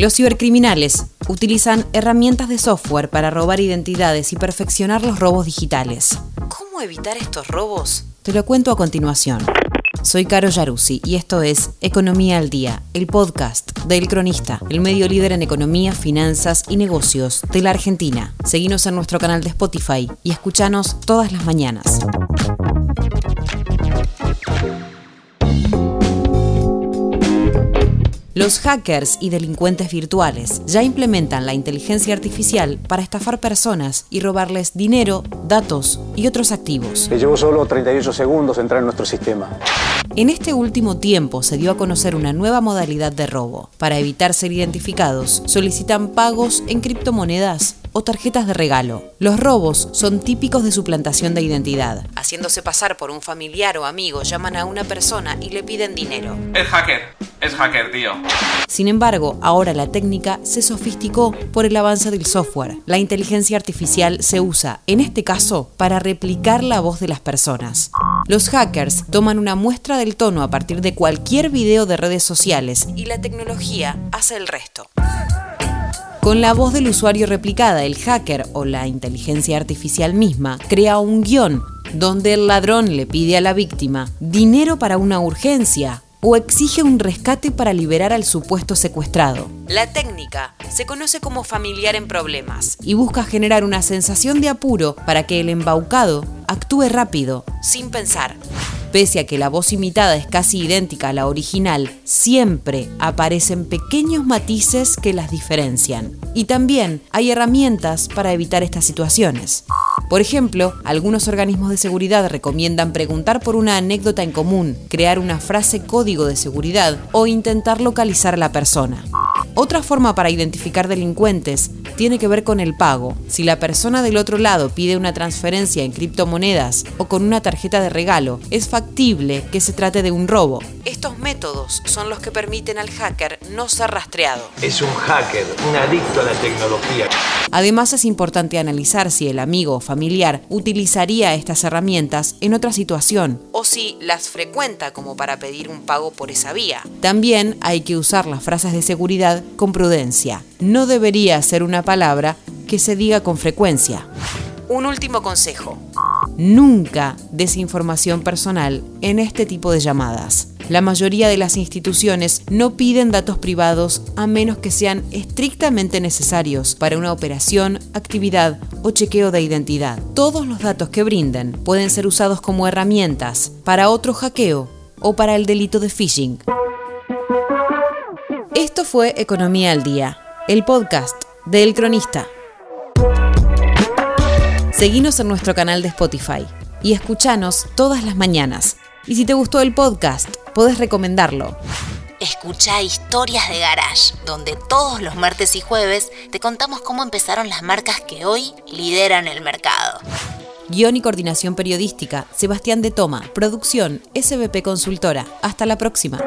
Los cibercriminales utilizan herramientas de software para robar identidades y perfeccionar los robos digitales. ¿Cómo evitar estos robos? Te lo cuento a continuación. Soy Caro Yaruzzi y esto es Economía al Día, el podcast del Cronista, el medio líder en economía, finanzas y negocios de la Argentina. Seguinos en nuestro canal de Spotify y escuchanos todas las mañanas. Los hackers y delincuentes virtuales ya implementan la inteligencia artificial para estafar personas y robarles dinero, datos y otros activos. Le llevó solo 38 segundos entrar en nuestro sistema. En este último tiempo se dio a conocer una nueva modalidad de robo. Para evitar ser identificados, solicitan pagos en criptomonedas o tarjetas de regalo. Los robos son típicos de suplantación de identidad. Haciéndose pasar por un familiar o amigo, llaman a una persona y le piden dinero. Es hacker, es hacker, tío. Sin embargo, ahora la técnica se sofisticó por el avance del software. La inteligencia artificial se usa, en este caso, para replicar la voz de las personas. Los hackers toman una muestra del tono a partir de cualquier video de redes sociales y la tecnología hace el resto. Con la voz del usuario replicada, el hacker o la inteligencia artificial misma crea un guion donde el ladrón le pide a la víctima dinero para una urgencia o exige un rescate para liberar al supuesto secuestrado. La técnica se conoce como familiar en problemas y busca generar una sensación de apuro para que el embaucado actúe rápido, sin pensar. Pese a que la voz imitada es casi idéntica a la original, siempre aparecen pequeños matices que las diferencian. Y también hay herramientas para evitar estas situaciones. Por ejemplo, algunos organismos de seguridad recomiendan preguntar por una anécdota en común, crear una frase código de seguridad o intentar localizar a la persona. Otra forma para identificar delincuentes tiene que ver con el pago. Si la persona del otro lado pide una transferencia en criptomonedas o con una tarjeta de regalo, es factible que se trate de un robo. Estos métodos son los que permiten al hacker no ser rastreado. Es un hacker, un adicto a la tecnología. Además es importante analizar si el amigo o familiar utilizaría estas herramientas en otra situación o si las frecuenta como para pedir un pago por esa vía. También hay que usar las frases de seguridad con prudencia. No debería ser una palabra que se diga con frecuencia. Un último consejo. Nunca desinformación personal en este tipo de llamadas. La mayoría de las instituciones no piden datos privados a menos que sean estrictamente necesarios para una operación, actividad o chequeo de identidad. Todos los datos que brinden pueden ser usados como herramientas para otro hackeo o para el delito de phishing. Esto fue Economía al Día, el podcast de El Cronista. Seguinos en nuestro canal de Spotify y escuchanos todas las mañanas. Y si te gustó el podcast, podés recomendarlo. Escucha Historias de Garage, donde todos los martes y jueves te contamos cómo empezaron las marcas que hoy lideran el mercado. Guión y coordinación periodística, Sebastián de Toma. Producción, SBP Consultora. Hasta la próxima.